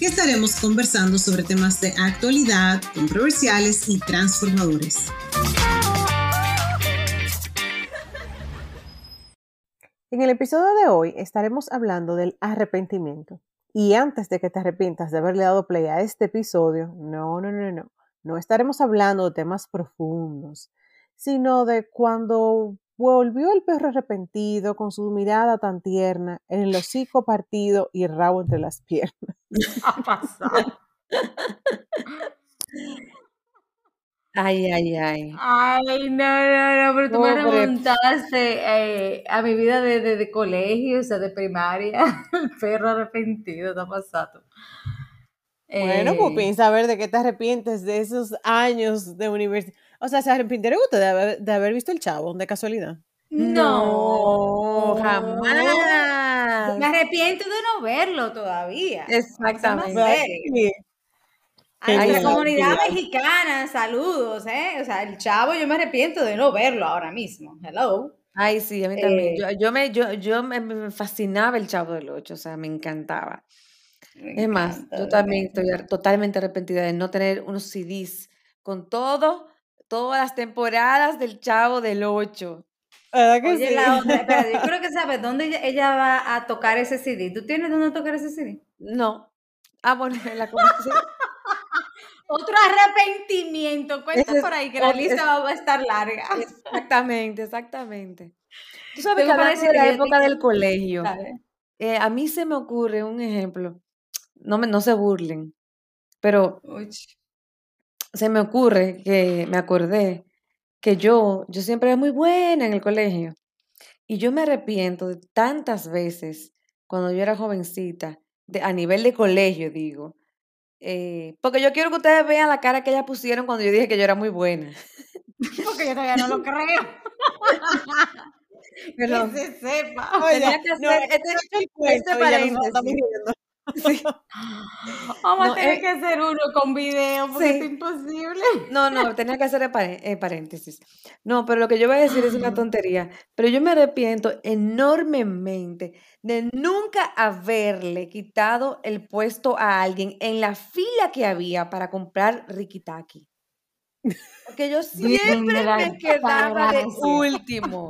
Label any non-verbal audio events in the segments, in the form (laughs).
que estaremos conversando sobre temas de actualidad, controversiales y transformadores. En el episodio de hoy estaremos hablando del arrepentimiento. Y antes de que te arrepientas de haberle dado play a este episodio, no, no, no, no, no estaremos hablando de temas profundos, sino de cuando volvió el perro arrepentido con su mirada tan tierna, el hocico partido y el rabo entre las piernas. (laughs) Ha pasado. Ay, ay, ay. Ay, no, no, no, pero tú me remontaste eh, a mi vida de, de, de colegio, o sea, de primaria. (laughs) El perro arrepentido, está pasado. Bueno, Eh, pues piensa a ver de qué te arrepientes de esos años de universidad. O sea, ¿se arrepintieron usted de haber, de haber visto el chavo, de casualidad? No, jamás. Me arrepiento de no verlo todavía. Exactamente. No. A nuestra comunidad genial. mexicana, saludos, ¿eh? O sea, el chavo, yo me arrepiento de no verlo ahora mismo. Hello. Ay, sí, a mí también. Eh, Yo, yo me, yo, yo me, me fascinaba el Chavo del Ocho, o sea, me encantaba. Me Es más, yo también estoy totalmente arrepentida de no tener unos CDs con todo, todas las temporadas del Chavo del Ocho. ¿Verdad que Oye, sí? la otra, espérate, yo (laughs) creo que sabes dónde ella, ella va a tocar ese CD. ¿Tú tienes dónde tocar ese CD? No. Ah, bueno, en la conversación. (laughs) Otro arrepentimiento. Cuenta es- por ahí que la es- lista va a estar larga. Exactamente, exactamente. Tú sabes Tengo que hablando de la época del colegio, eh, a mí se me ocurre un ejemplo, no, me, no se burlen, pero Uy, se me ocurre que me acordé que yo, yo siempre era muy buena en el colegio y yo me arrepiento de tantas veces cuando yo era jovencita, de, a nivel de colegio digo, eh, porque yo quiero que ustedes vean la cara que ellas pusieron cuando yo dije que yo era muy buena. (laughs) Porque yo todavía no lo creo. (laughs) Que se sepa. Oye, Tenía que hacer este- este paréntesis. Sí. (laughs) Vamos No, a tener eh, que hacer uno con video porque sí. es imposible. No, no, tenía que hacer eh, paréntesis. No, pero lo que yo voy a decir es una tontería. Pero yo me arrepiento enormemente de nunca haberle quitado el puesto a alguien en la fila que había para comprar Rikitaki. Porque yo siempre me quedaba de último.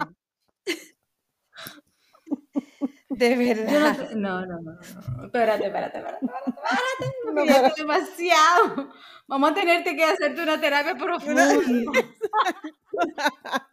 De verdad. no, no, no, no. Espérate, espérate, espérate, espérate, espérate, (laughs) demasiado. Vamos a tenerte que hacerte una terapia profunda. (laughs)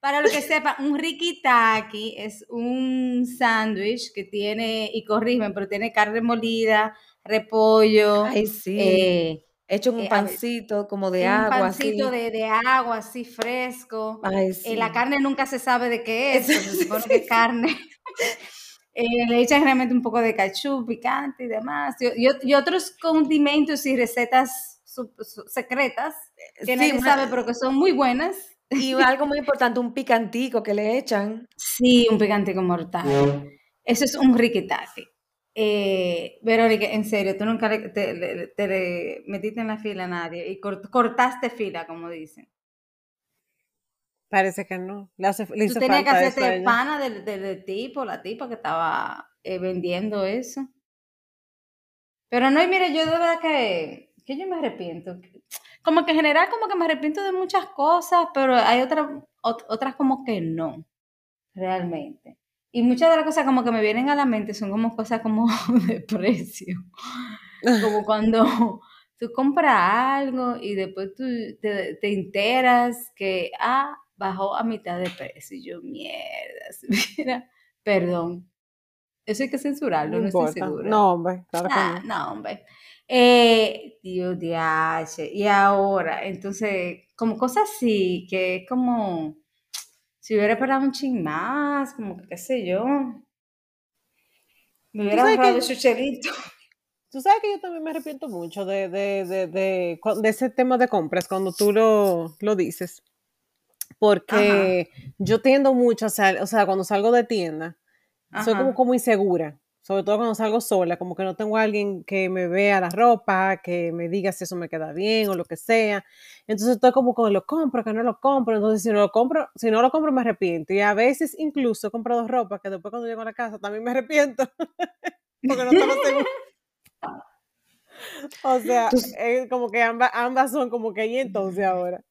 Para lo que sepa, un rikitaki es un sándwich que tiene, y corrígeme, pero tiene carne molida, repollo, Ay, sí. eh, Hecho en un eh, pancito como de un agua, así. pancito de, de agua así fresco. Ay, Eh, la sí. carne nunca se sabe de qué es, Sí, se supone sí, que sí. es carne. (laughs) Eh, le echan realmente un poco de cachú, picante y demás. Y, y ot- y otros condimentos y recetas su- su- secretas que Sí, nadie una- sabe, pero que son muy buenas. Y (laughs) algo muy importante, un picantico que le echan. Sí, un picante mortal. Eso es un riquitaki. Eh, Verónica, en serio, tú nunca le- te, le- te le metiste en la fila a nadie y cort- cortaste fila, como dicen. Parece que no. Le, hace, le Tú hizo tenías que falta a hacerte pana del, del- del tipo, la tipa que estaba eh, vendiendo eso. Pero no, y mire, yo de verdad que, que yo me arrepiento. Como que en general, como que me arrepiento de muchas cosas, pero hay otras, ot- otras como que no, realmente. Y muchas de las cosas como que me vienen a la mente son como cosas como (laughs) de precio. Como (laughs) cuando tú compras algo y después tú te, te enteras que, ah, bajó a mitad de precio. Y yo, mierda, (laughs) mira, perdón. Eso hay que censurarlo, no, estoy segura. No, hombre, claro que no. no, hombre. Eh, Dios de Y ahora, entonces, como cosas así, que es como, si hubiera esperado un ching más, como que qué sé yo. Me hubiera ahorrado el chucherito. (laughs) Tú sabes que yo también me arrepiento mucho de, de, de, de, de ese tema de compras cuando tú lo, lo dices. Porque yo tiendo mucho a sal, o sea, cuando salgo de tienda, soy como, insegura. Sobre todo cuando salgo sola, como que no tengo a alguien que me vea la ropa, que me diga si eso me queda bien o lo que sea. Entonces estoy como con lo compro, que no lo compro. Entonces si no lo compro, si no lo compro me arrepiento. Y a veces incluso he comprado ropa que después cuando llego a la casa también me arrepiento. (laughs) porque no estaba segura. O sea, es como que ambas, ambas son como que y entonces (laughs) ahora.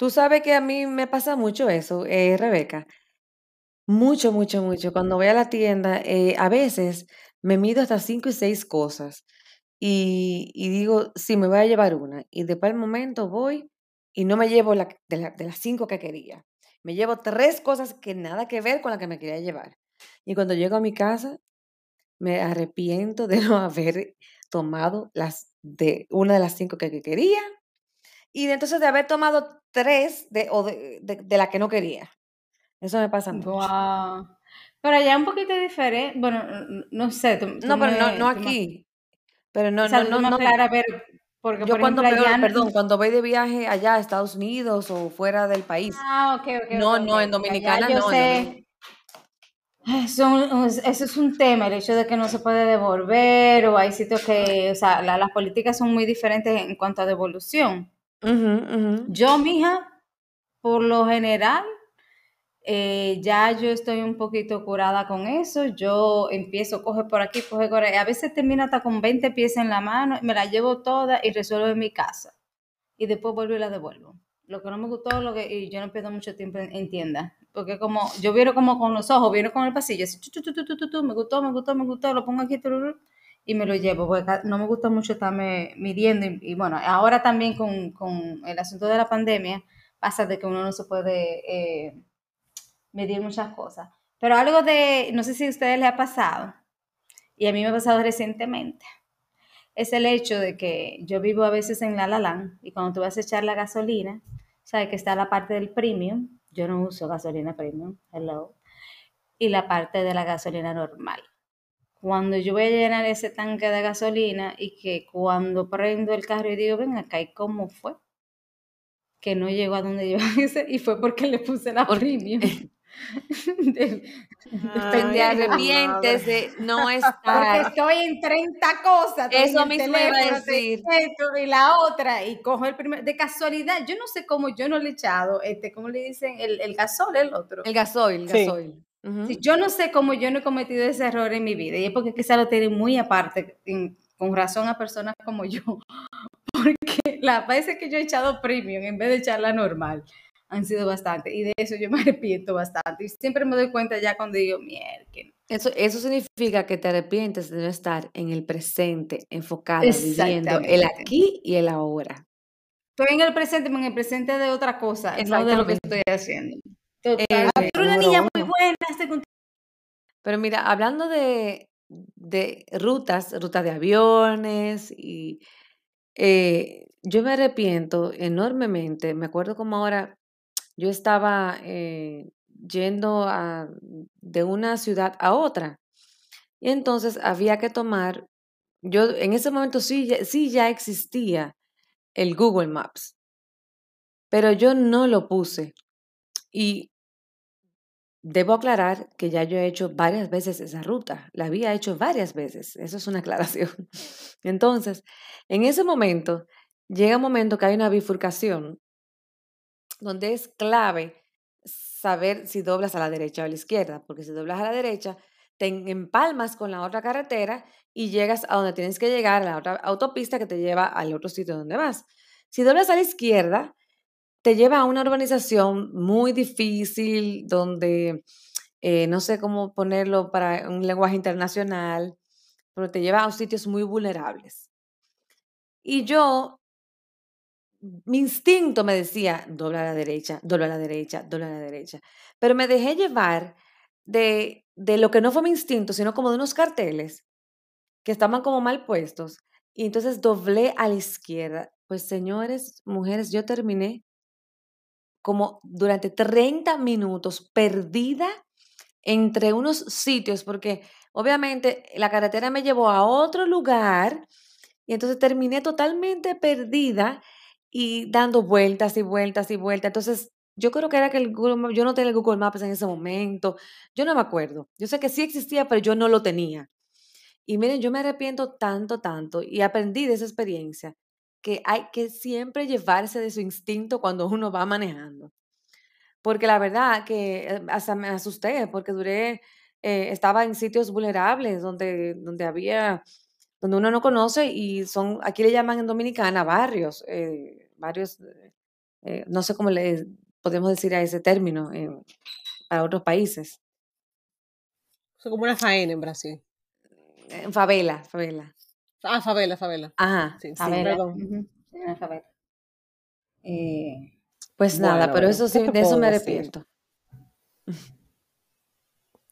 Tú sabes que a mí me pasa mucho eso, eh, Rebeca. Mucho, mucho, mucho. Cuando voy a la tienda, eh, a veces me mido hasta cinco y seis cosas y, digo, sí, me voy a llevar una. Y después al momento voy y no me llevo la, de, la- de las cinco que quería. Me llevo tres cosas que nada que ver con la que me quería llevar. Y cuando llego a mi casa, me arrepiento de (laughs) no haber tomado las de una de las cinco que quería y de entonces de haber tomado tres de, o de, de, de la que no quería. Eso me pasa mucho. Guau. Pero ya un poquito diferente. Bueno, no sé, tú, tú No, pero no, me, no me- aquí. Pero no, o sea, no, no, no. pero porque Yo por cuando ejemplo allá. perdón, cuando voy de viaje allá a Estados Unidos o fuera del país. Ah, ok, ok, No, no, en allá Dominicana yo no. Sé. Son, eso es un tema, el hecho de que no se puede devolver, o hay sitios que, o sea, la- las políticas son muy diferentes en cuanto a devolución. Ujú, ujú. Yo, mija, por lo general, eh, ya yo estoy un poquito curada con eso. Yo empiezo, coge por aquí, coge por ahí. A veces termino hasta con 20 piezas en la mano, me la llevo toda y resuelvo en mi casa. Y después vuelvo y la devuelvo. Lo que no me gustó, lo que, y yo no pierdo mucho tiempo en, en tienda. Porque como, yo viro como con los ojos, viro con el pasillo, así, tu, tu, tu, tu, tu, tu, tu, me gustó, me gustó, me gustó, lo pongo aquí, tururú, y me lo llevo, porque no me gusta mucho estarme midiendo. Y, bueno, ahora también con, con el asunto de la pandemia, pasa de que uno no se puede eh, medir muchas cosas. Pero algo de, no sé si a ustedes les ha pasado, y a mí me ha pasado recientemente, es el hecho de que yo vivo a veces en La La Land, y cuando tú vas a echar la gasolina, sabes que está la parte del premium, yo no uso gasolina premium, hello, y la parte de la gasolina normal. Cuando yo voy a llenar ese tanque de gasolina y que cuando prendo el carro y digo, ven acá, ¿y cómo fue? Que no llegó a donde yo (laughs) hice y fue porque le puse la Porque- premium. (laughs) (laughs) De- Te Ay, arrepientes madre. de no porque estar. estoy en 30 cosas. Eso mismo iba a decir. y la otra, y cojo el primer. De casualidad, yo no sé cómo yo no le he echado, este, ¿cómo le dicen? El, el gasol, el otro. El gasoil, el Sí. gasoil. Yo no sé cómo yo no he cometido ese error en mi vida, y es porque quizá lo tienen muy aparte, en- con razón a personas como yo, (laughs) porque las veces que yo he echado premium en vez de echarla normal han sido bastante, y de eso yo me (laughs) arrepiento bastante, y siempre me doy cuenta ya cuando digo, mierda, Eso, eso significa que te arrepientes de no estar en el presente, enfocada, viviendo el aquí y el ahora. Estoy en el presente, pero en el presente de otra cosa, no de lo que estoy haciendo. Total. Eh, pero una número niña muy uno. buena, este con- Pero mira, hablando de, de rutas, rutas de aviones y eh, yo me arrepiento enormemente. Me acuerdo como ahora yo estaba eh, yendo a- de una ciudad a otra y entonces había que tomar, yo en ese momento sí, ya- sí ya existía el Google Maps, pero yo no lo puse y Debo aclarar que ya yo he hecho varias veces esa ruta, la había hecho varias veces, eso es una aclaración. (laughs) Entonces, en ese momento, llega un momento que hay una bifurcación donde es clave saber si doblas a la derecha o a la izquierda, porque si doblas a la derecha, te empalmas con la otra carretera y llegas a donde tienes que llegar, a la otra autopista que te lleva al otro sitio donde vas. Si doblas a la izquierda, te lleva a una urbanización muy difícil, donde eh, no sé cómo ponerlo para un lenguaje internacional, pero te lleva a sitios muy vulnerables. Y yo, mi instinto me decía, dobla a la derecha, dobla a la derecha, dobla a la derecha. Pero me dejé llevar de, de lo que no fue mi instinto, sino como de unos carteles que estaban como mal puestos. Y entonces doblé a la izquierda. Pues señores, mujeres, yo terminé como durante 30 minutos perdida entre unos sitios, porque Obviamente, la carretera me llevó a otro lugar y entonces terminé totalmente perdida y dando vueltas y vueltas y vueltas. Entonces, yo creo que era que el Google, yo no tenía Google Maps en ese momento. Yo no me acuerdo. Yo sé que sí existía, pero yo no lo tenía. Y miren, yo me arrepiento tanto, tanto y aprendí de esa experiencia que hay que siempre llevarse de su instinto cuando uno va manejando. Porque la verdad que eh, hasta me asusté porque duré, eh, estaba en sitios vulnerables donde, donde había, donde uno no conoce y son, aquí le llaman en Dominicana barrios, eh, barrios, no sé cómo le podemos decir a ese término para otros países. Son como una faena en Brasil. Favela, favela. Ah, favela, favela. Ajá, Sí, sí, Favela. perdón. Eh, Pues nada, pero bueno, eso ¿qué sí, de eso me arrepiento.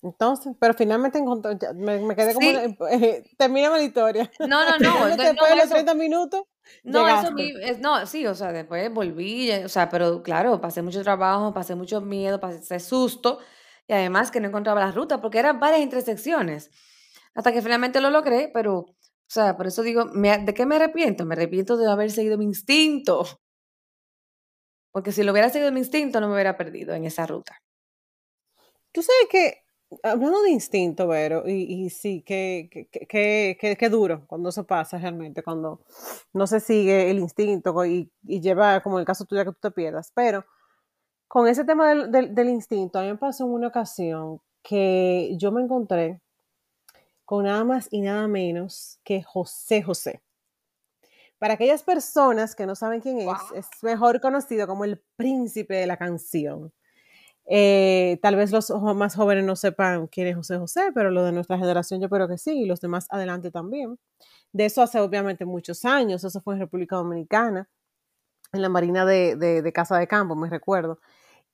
Entonces, pero finalmente encontré, ya, me, me quedé como, Sí. eh, termíname la historia. No, no, no, (laughs) después no, de los eso- 30 minutos, No, eso llegaste. es- no, sí, o sea, después volví, o sea, pero claro, pasé mucho trabajo, pasé mucho miedo, pasé susto y además que no encontraba la ruta porque eran varias intersecciones hasta que finalmente lo logré, pero, o sea, por eso digo, ¿de qué me arrepiento? Me arrepiento de haber seguido mi instinto, porque si lo hubiera seguido mi instinto no me hubiera perdido en esa ruta. Tú sabes que, hablando de instinto, Vero, y, sí, que, que, que, que, duro cuando eso pasa realmente, cuando no se sigue el instinto y, y lleva, como el caso tuyo, que tú te pierdas. Pero con ese tema del, del, del instinto, a mí me pasó en una ocasión que yo me encontré con nada más y nada menos que José José. Para aquellas personas que no saben quién es, Wow. es mejor conocido como el príncipe de la canción. Eh, tal vez los más jóvenes no sepan quién es José José, pero los de nuestra generación yo creo que sí, y los demás adelante también. De eso hace obviamente muchos años, eso fue en República Dominicana, en la Marina de, de- de Casa de Campo, me recuerdo.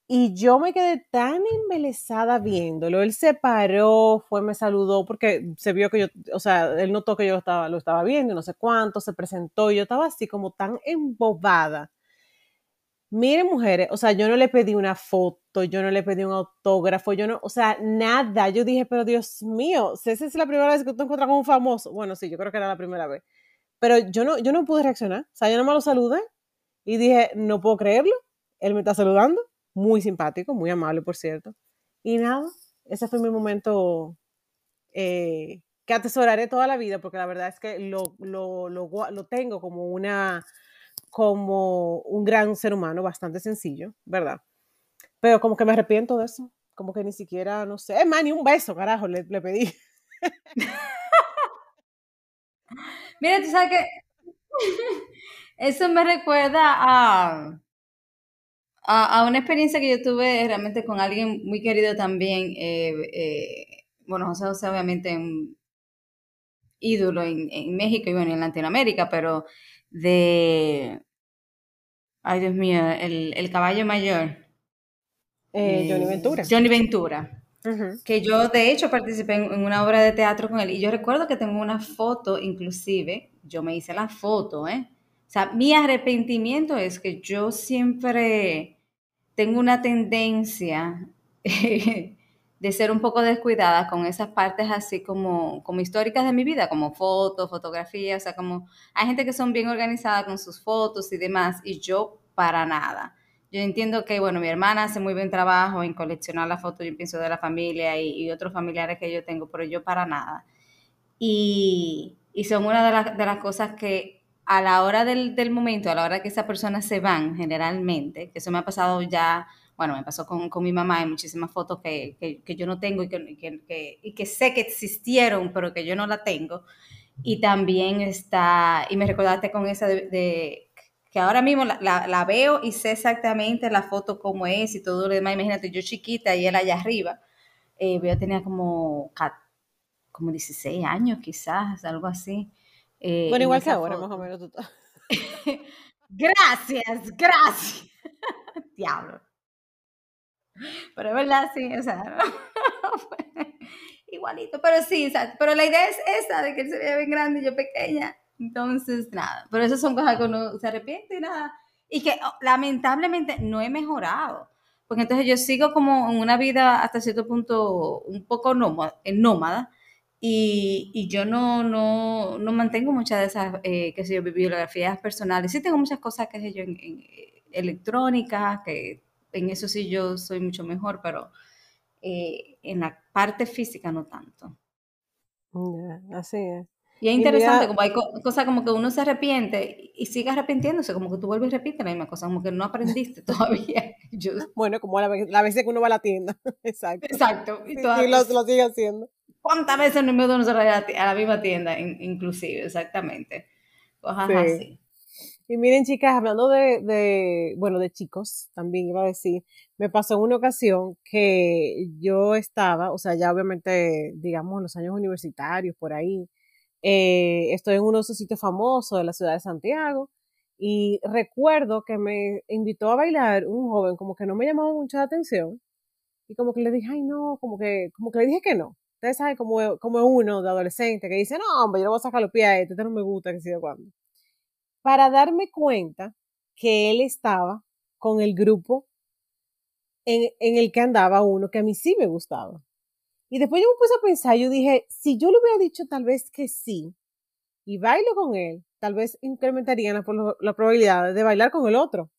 Y yo me quedé tan embelesada viéndolo. Él se paró, fue, me saludó, porque se vio que yo, o sea, él notó que yo estaba, lo estaba viendo, no sé cuánto, se presentó, y yo estaba así como tan embobada. Miren, mujeres, o sea, yo no le pedí una foto, yo no le pedí un autógrafo, yo no, o sea, nada. Yo dije, pero Dios mío, si esa es la primera vez que tú te encuentras con un famoso. Bueno, sí, yo creo que era la primera vez. Pero yo no, yo no pude reaccionar. O sea, yo no me lo saludé y dije, no puedo creerlo. Él me está saludando. Muy simpático, muy amable, por cierto. Y nada, ese fue mi momento eh, que atesoraré toda la vida, porque la verdad es que lo, lo, lo, tengo como una como un gran ser humano, bastante sencillo, ¿verdad? Pero como que me arrepiento de eso, como que ni siquiera, no sé, es más, ni un beso, carajo, le, le pedí. (laughs) Mira, tú sabes que (laughs) (laughs) eso me recuerda a, a, a una experiencia que yo tuve realmente con alguien muy querido también. eh, eh, bueno, José José obviamente un ídolo en, en México y bueno, en Latinoamérica, pero de, ay Dios mío, el, el caballo mayor. Eh, Johnny eh, Ventura. Johnny Ventura que yo de hecho participé en, en una obra de teatro con él y yo recuerdo que tengo una foto, inclusive, yo me hice la foto, ¿eh? Sea, mi arrepentimiento es que yo siempre tengo una tendencia (laughs) de ser un poco descuidada con esas partes así como, como históricas de mi vida, como fotos, fotografías, o sea, como hay gente que son bien organizadas con sus fotos y demás, y yo para nada. Yo entiendo que, bueno, mi hermana hace muy buen trabajo en coleccionar las fotos, yo pienso, de la familia y, y otros familiares que yo tengo, pero yo para nada. Y, y son una de, las- de las cosas que a la hora del, del momento, a la hora que esas personas se van, generalmente, que eso me ha pasado ya, bueno, me pasó con, con mi mamá, hay muchísimas fotos que, que, yo no tengo y que, que, sé que existieron, pero que yo no la tengo. Y también está, y me recordaste con esa de, que ahora mismo la, la- veo y sé exactamente la foto cómo es y todo lo demás. Imagínate, yo chiquita y él allá arriba. Eh, yo tenía como, como 16 años quizás, algo así. Eh, Bueno, en igual que ahora, foto. más o menos. tú- (laughs) Gracias, gracias. (laughs) Diablo. Pero es verdad, sí, o sea, (laughs) igualito. Pero sí, o sea, pero la idea es esa, de que él se veía bien grande y yo pequeña. Entonces, nada, pero esas son cosas que uno se arrepiente y nada. Y que oh, lamentablemente no he mejorado. Porque entonces yo sigo como en una vida hasta cierto punto un poco nómada, nómada Y, y yo no, no, no mantengo muchas de esas, eh, qué sé yo, bibliografías personales. Sí tengo muchas cosas, qué sé yo, en, en, eh, electrónicas, que en eso sí yo soy mucho mejor, pero eh, en la parte física no tanto. Ya, así es. Y es Y interesante, como hay co- cosas como que uno se arrepiente y sigue arrepintiéndose, como que tú vuelves y repites la misma cosa, como que no aprendiste (laughs) todavía. Yo, bueno, como la, la vez que uno va a la tienda. (laughs) Exacto. exacto. Y lo, las- lo sigue haciendo. ¿Cuántas veces no hemos ido nosotros a la, ti- a la misma tienda, in- inclusive? Exactamente. Cosas Sí. así. Y miren, chicas, hablando de, de, bueno, de chicos, también iba a decir, me pasó en una ocasión que yo estaba, o sea, ya obviamente, digamos, en los años universitarios, por ahí, eh, estoy en uno de esos sitios famosos de la ciudad de Santiago, y recuerdo que me invitó a bailar un joven, como que no me llamaba mucho la atención, y como que le dije, ay, no, como que, como que le dije que no. Ustedes saben como, como uno de adolescente que dice, no, hombre, yo le voy a sacar los pies a este, este no me gusta, que sé yo cuándo para darme cuenta que él estaba con el grupo en, en el que andaba uno que a mí sí me gustaba. Y después yo me puse a pensar, yo dije, si yo le hubiera dicho tal vez que sí y bailo con él, tal vez incrementarían la, pro- la probabilidad de bailar con el otro.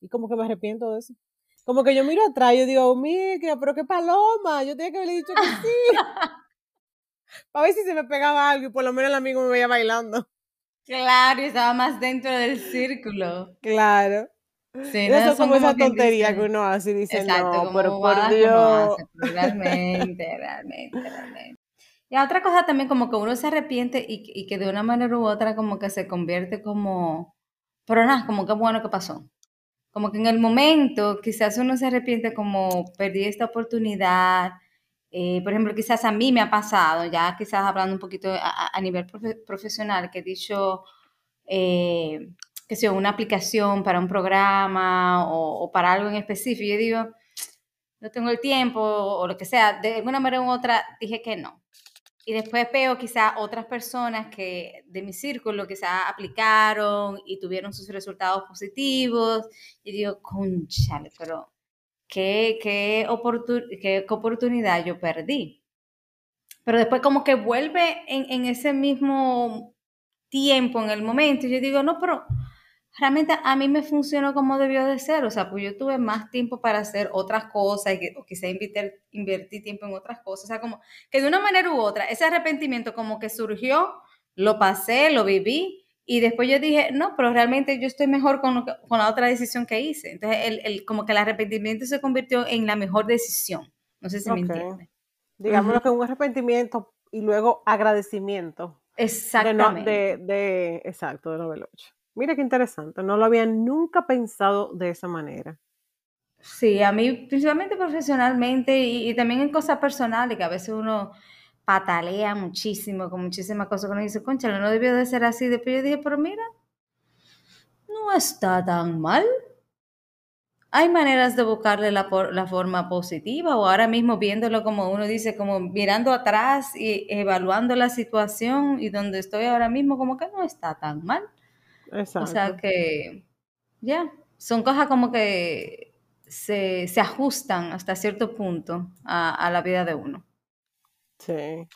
Y como que me arrepiento de eso. Como que yo miro atrás y yo digo, mira, pero qué paloma, yo tenía que haberle dicho que sí. (laughs) Para ver si se me pegaba algo y por lo menos el amigo me veía bailando. Claro, y estaba más dentro del círculo. Claro. Sí, no, son como tonterías dice- que uno hace y dice, Exacto, no, pero por Dios. hace, pero realmente, realmente, realmente. Y otra cosa también como que uno se arrepiente y, y que de una manera u otra como que se convierte como, pero nada, como que bueno que pasó. Como que en el momento quizás uno se arrepiente como perdí esta oportunidad. eh, por ejemplo, quizás a mí me ha pasado, ya quizás hablando un poquito a, a- nivel profe- profesional, que he dicho, eh, que sea una aplicación para un programa o, o para algo en específico. Yo digo, no tengo el tiempo o lo que sea, de alguna manera u otra dije que no. Y después veo quizá otras personas que de mi círculo quizá aplicaron y tuvieron sus resultados positivos. Y digo, conchale, pero qué, qué, oportu- qué oportunidad yo perdí. Pero después como que vuelve en, en ese mismo tiempo, en el momento, y yo digo, no, pero realmente a mí me funcionó como debió de ser, o sea, pues yo tuve más tiempo para hacer otras cosas y que, o quizá invertir, invertir tiempo en otras cosas, o sea, como que de una manera u otra, ese arrepentimiento como que surgió, lo pasé, lo viví, y después yo dije, no, pero realmente yo estoy mejor con, lo que- con la otra decisión que hice. Entonces, el, el- como que el arrepentimiento se convirtió en la mejor decisión. No sé si me Ok. entiende. Digámoslo Ujú. que un arrepentimiento y luego agradecimiento. De no, Exactamente. de, de, exacto, de no haberlo hecho. Mira qué interesante, no lo había nunca pensado de esa manera. Sí, a mí principalmente profesionalmente y, también en cosas personales, que a veces uno patalea muchísimo con muchísimas cosas que uno dice, concha, no debió de ser así. Después yo dije, pero mira, no está tan mal. Hay maneras de buscarle la forma positiva o ahora mismo viéndolo como uno dice, como mirando atrás y evaluando la situación y donde estoy ahora mismo, como que no está tan mal. O sea Exacto. que, ya, son cosas como que se, se ajustan hasta cierto punto a, a la vida de uno. Sí,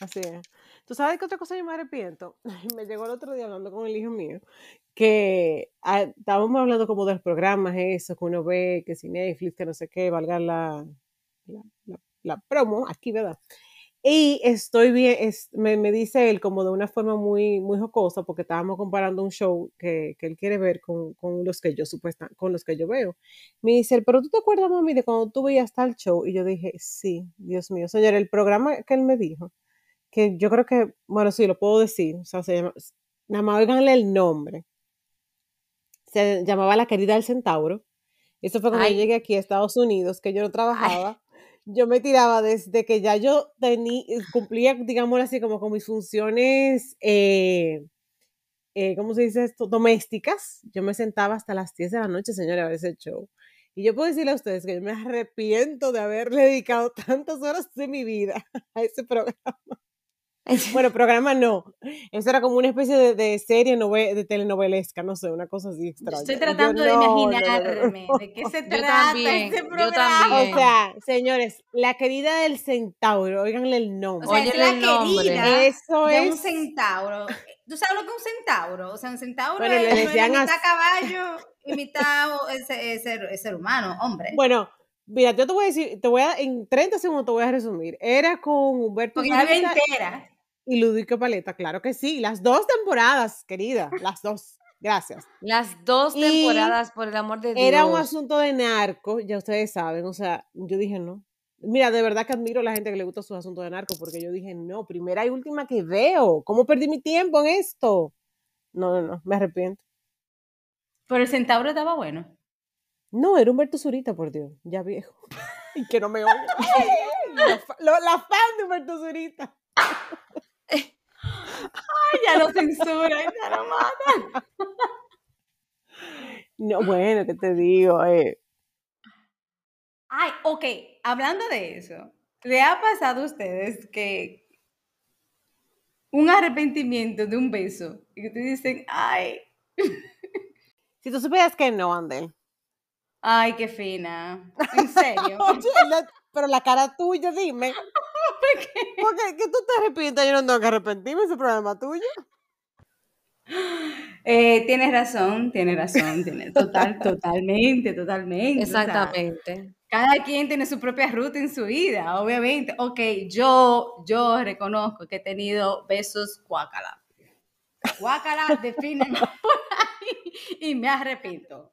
así es. ¿Tú sabes qué otra cosa yo me arrepiento? (laughs) Me llegó el otro día hablando con el hijo mío, que ah, estábamos hablando como de los programas, eso, que uno ve, que si Netflix, que no sé qué, valga la, la, la- la promo, aquí, ¿verdad? Y estoy bien, es, me, me dice él como de una forma muy, muy jocosa, porque estábamos comparando un show que, que él quiere ver con, con los que yo supuesta, con los que yo veo. Me dice, él, pero tú te acuerdas, mami, de cuando tú veías tal show? Y yo dije, sí, Dios mío, señor, el programa que él me dijo, que yo creo que, bueno, sí, lo puedo decir, o sea, se llama, nada más oiganle el nombre. Se llamaba La Querida del Centauro. Eso fue cuando yo llegué aquí a Estados Unidos, que yo no ay, trabajaba. Yo me tiraba desde que ya yo tenía, cumplía, digamos así, como con mis funciones, eh, eh, ¿cómo se dice esto? Domésticas. Yo me sentaba hasta las 10 de la noche, señora, a ese show. Y yo puedo decirle a ustedes que yo me arrepiento de haberle dedicado (laughs) tantas horas de mi vida a ese programa. (laughs) Bueno, programa no. Eso era como una especie de, de serie nove- de telenovelesca, no sé, una cosa así extraña. Estoy Yo tratando de no, no, no, no, imaginarme de qué se (laughs) Yo trata yo programa. O sea, señores, la querida del centauro, oiganle el nombre. O sea, es la el nombre. querida Eso de un es. centauro. ¿Tú sabes lo que es un centauro? O sea, un centauro Bueno, es, decían mitad caballo y mitad es, es ser, es ser humano, hombre. Bueno, mira, yo te voy a decir, te voy a, en 30 segundos te voy a resumir. Era con Humberto Porque vi Zurita entera. Y Ludico Paleta, claro que sí. Las dos temporadas, querida, las dos. Gracias. Las dos Y temporadas, por el amor de Dios. Era un asunto de narco, ya ustedes saben, o sea, yo dije no. Mira, de verdad que admiro a la gente que le gusta sus asuntos de narco, porque yo dije no, primera y última que veo. ¿Cómo perdí mi tiempo en esto? No, no, no, me arrepiento. Pero el centauro estaba bueno. No, era Humberto Zurita, por Dios, ya viejo. (laughs) Y que no me oiga. (laughs) la, la fan de Humberto Zurita. (laughs) Ay, ya lo censuran, ya lo matan. No, bueno, ¿qué te digo? Eh, Ay, ok, hablando de eso, ¿le ha pasado a ustedes que un arrepentimiento de un beso y que te dicen, ay, (laughs) si tú supieras que no, Andel. ay, qué fina, en serio? (laughs) Oye, la- pero la cara tuya, dime. Porque que tú te arrepientas, yo no tengo que arrepentirme, ese problema tuyo. (gasps) Eh, tienes razón, tienes razón, tienes total, (laughs) totalmente, totalmente. o sea, Exactamente. cada quien tiene su propia ruta en su vida, obviamente. Ok, yo, yo reconozco que he tenido besos guácala. Guácala, (laughs) por ahí y me arrepiento.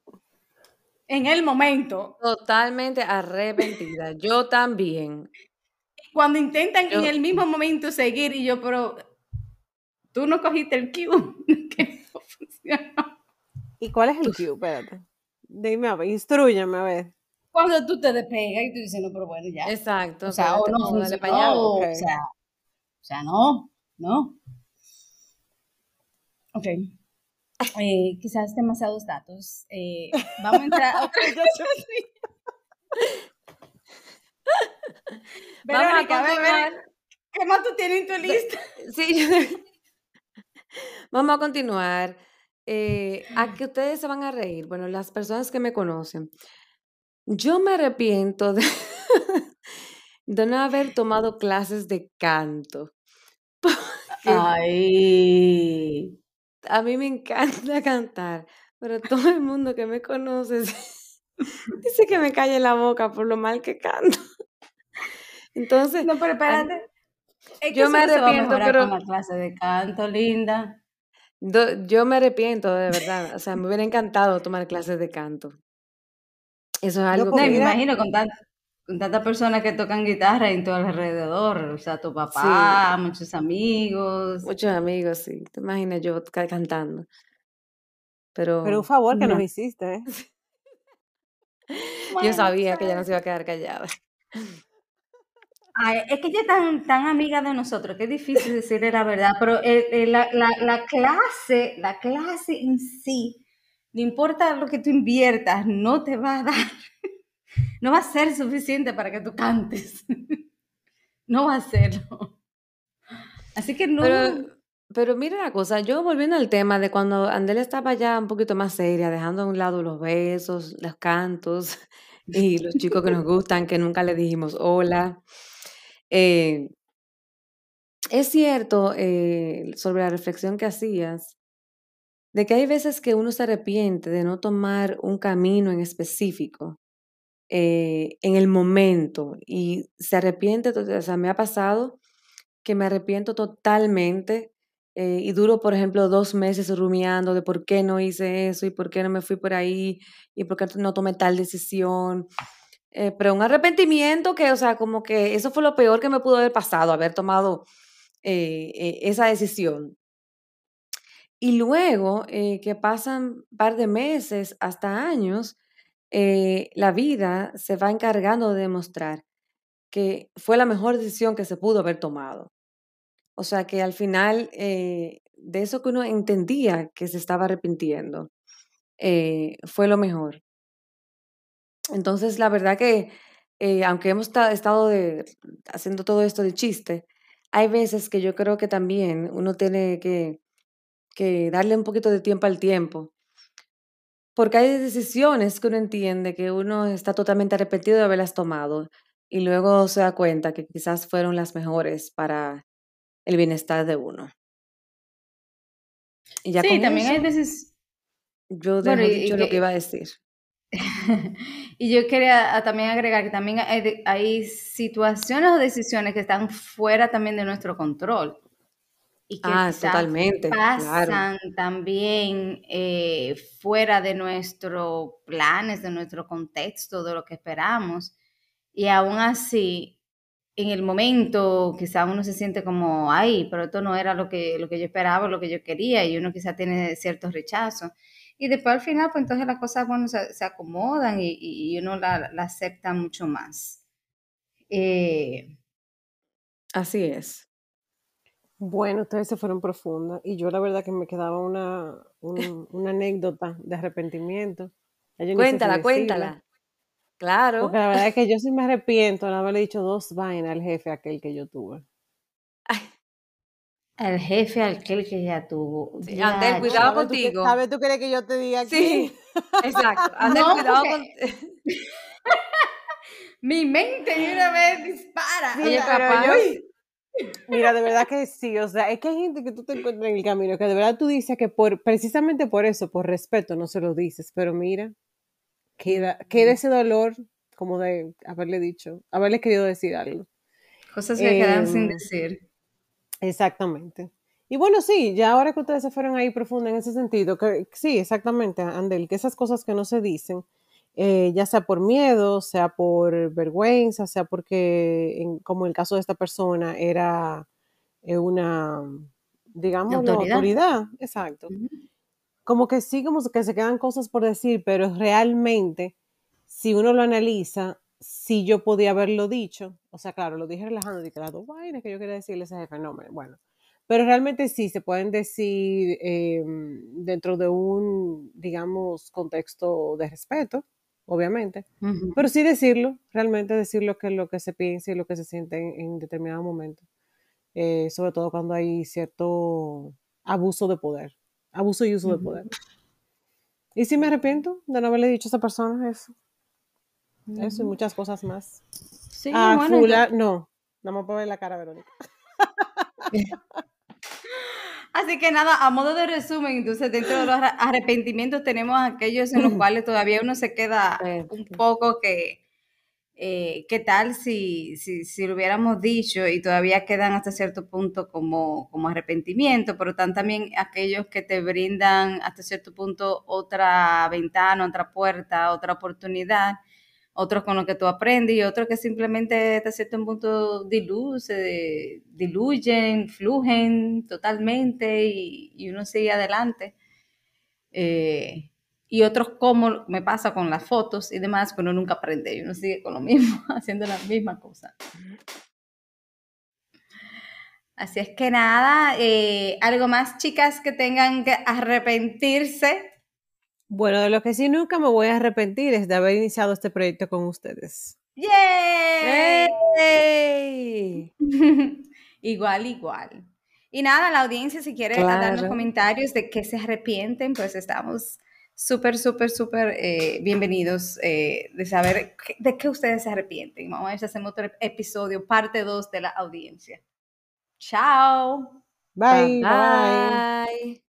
En el momento, Totalmente arrepentida. Yo también. Cuando intentan en Yo- el mismo momento seguir y yo, pero tú no cogiste el cue, (laughs) que no funcionó. ¿Y cuál es el cue? Espérate. Dime, a ver, instruyame, a ver. Cuando tú te despegas y tú dices, no, pero bueno, ya. Exacto. O sea, o no no, dale funcionó, allá. o, ok. sea, o sea, no, no. Ok. Eh, quizás demasiados datos. Eh, vamos a entrar (laughs) (laughs) a (laughs) otra Vamos a Verónica, continuar. ¿qué más tú tienes en tu lista? Sí. (laughs) Vamos a continuar. Eh, a que ustedes se van a reír. Bueno, las personas que me conocen. Yo me arrepiento de, (laughs) de no haber tomado clases de canto. Ay. A mí me encanta cantar, pero todo el mundo que me conoce dice que me calle la boca por lo mal que canto. Entonces, No, pero espérate. Es que Yo me arrepiento, pero- con la clase de canto, linda. do- yo me arrepiento de verdad. O sea, me hubiera encantado tomar clases de canto. Eso es algo No, me que... Mira. imagino con, tan- con tantas personas que tocan guitarra en todo alrededor. O sea, tu papá, muchos amigos. Muchos amigos, sí. Te imaginas yo ca- cantando. Pero, Pero un favor que No. nos hiciste, ¿eh? (laughs) yo sabía que ella no se iba a quedar callada. Es que ella es tan, tan amiga de nosotros que es difícil decirle la verdad, pero el- el- la, la- la clase, la clase en sí, no importa lo que tú inviertas, no te va a dar, (laughs) no va a ser suficiente para que tú cantes. (laughs) No va a serlo. Así que no. Pero, pero mira la cosa, yo volviendo al tema de cuando Andela estaba ya un poquito más seria, dejando a un lado los besos, los cantos (laughs) y los chicos que nos gustan, que nunca le dijimos hola. Eh, es cierto eh, sobre la reflexión que hacías, de que hay veces que uno se arrepiente de no tomar un camino en específico eh, en el momento y se arrepiente, o sea, me ha pasado que me arrepiento totalmente eh, y duro, por ejemplo, dos meses rumiando de por qué no hice eso y por qué no me fui por ahí y por qué no tomé tal decisión. Eh, pero un arrepentimiento que, o sea, como que eso fue lo peor que me pudo haber pasado, haber tomado eh, eh, esa decisión. Y luego que pasan par de meses hasta años, la vida se va encargando de demostrar que fue la mejor decisión que se pudo haber tomado. O sea que al final de eso que uno entendía que se estaba arrepintiendo, fue lo mejor. Entonces, la verdad que, eh, aunque hemos ta- estado de- haciendo todo esto de chiste, hay veces que yo creo que también uno tiene que, que darle un poquito de tiempo al tiempo. Porque hay decisiones que uno entiende que uno está totalmente arrepentido de haberlas tomado y luego se da cuenta que quizás fueron las mejores para el bienestar de uno. Y ya Sí, con también hay veces, yo bueno, dejo y, y dicho lo que que, iba a decir. (laughs) y yo quería ah, también agregar que también hay, hay situaciones o decisiones que están fuera también de nuestro control y que Ah, totalmente, claro. pasan también eh, fuera de nuestros planes, de nuestro contexto, de lo que esperamos. Y aún así, en el momento, quizá uno se siente como, ay, pero esto no era lo que, lo que yo esperaba, lo que yo quería, y uno quizá tiene cierto rechazo. Y después al final, pues entonces las cosas, bueno, se, se acomodan y, uno la, la acepta mucho más. Eh, Así es. Bueno, ustedes se fueron profundas y yo la verdad que me quedaba una, un- una anécdota de arrepentimiento. Sé si Cuéntala, decirla, cuéntala. Claro. porque la verdad es que yo sí me arrepiento de haberle dicho dos vainas al jefe aquel que yo tuve. Ay, al jefe, aquel que ya tuvo. sí, Andel, Ya, cuidado ¿Sabes tú, contigo. ¿Sabes tú quieres que yo te diga Sí, exacto. (laughs) Andel, No, cuidado porque con... (laughs) mi mente de una vez dispara. Sí, Oye, capaz. yo- Mira, de verdad que sí, o sea, es que hay gente que tú te encuentras en el camino, que de verdad tú dices que por, precisamente por eso, por respeto, no se lo dices, pero mira, queda, queda ese dolor como de haberle dicho, haberle querido decir algo. Cosas que quedan sin Em, decir. Exactamente. Y bueno, sí, ya ahora que ustedes se fueron ahí profundo en ese sentido, que sí, exactamente, Andel, que esas cosas que no se dicen, eh, ya sea por miedo, sea por vergüenza, sea porque, en- como en el caso de esta persona, era eh, una, digamos, Autoridad. autoridad, exacto. Como que sí, como que se quedan cosas por decir, pero realmente, si uno lo analiza, sí yo podía haberlo dicho. O sea, claro, lo dije relajando, dije las dos vainas que yo quería decirle a ese jefe, no, bueno. Pero realmente sí, se pueden decir eh, dentro de un, digamos, contexto de respeto, obviamente. Pero sí decirlo, realmente decir lo que, lo que se piensa y lo que se siente en, en determinado momento. Eh, sobre todo cuando hay cierto abuso de poder, abuso y uso de poder. Y sí me arrepiento de no haberle dicho a esa persona eso, eso y muchas cosas más. Sí, a bueno, fula, no, nada más para ver la cara, Verónica. (laughs) Así que nada, a modo de resumen, entonces dentro de los arre- arrepentimientos tenemos aquellos en los (clears throat) cuales todavía uno se queda un poco que, eh, ¿qué tal si, si, si lo hubiéramos dicho y todavía quedan hasta cierto punto como, como arrepentimiento, pero están también aquellos que te brindan hasta cierto punto otra ventana, otra puerta, otra oportunidad, otros con los que tú aprendes y otros que simplemente hasta cierto punto diluyen, fluyen totalmente y, y uno sigue adelante. Eh, y otros como me pasa con las fotos y demás, que uno nunca aprende y uno sigue con lo mismo, (laughs) haciendo la misma cosa. Así es que nada, eh, algo más chicas que tengan que arrepentirse. Bueno, de lo que sí nunca me voy a arrepentir es de haber iniciado este proyecto con ustedes. ¡Yay! ¡Ey! (laughs) igual, igual. Y nada, la audiencia, si quiere darnos Claro. comentarios de qué se arrepienten, pues estamos súper, súper, súper eh, bienvenidos eh, de saber qué- de qué ustedes se arrepienten. Vamos a ver si hacemos otro episodio, parte 2 de la audiencia. Chao. Bye, bye. Bye.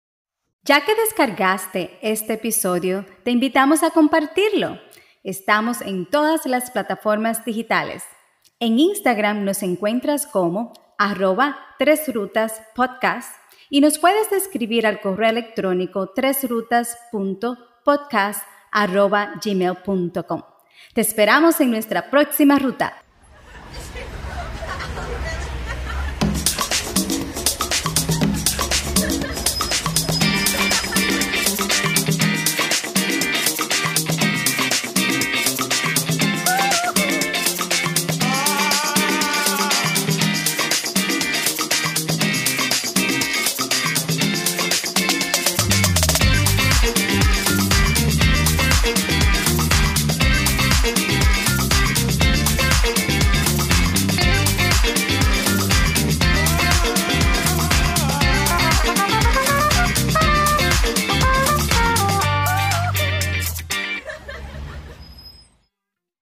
Ya que descargaste este episodio, te invitamos a compartirlo. Estamos en todas las plataformas digitales. En Instagram nos encuentras como arroba tres rutas podcast y nos puedes escribir al correo electrónico tresrutas.podcast arroba gmail.com. Te esperamos en nuestra próxima ruta.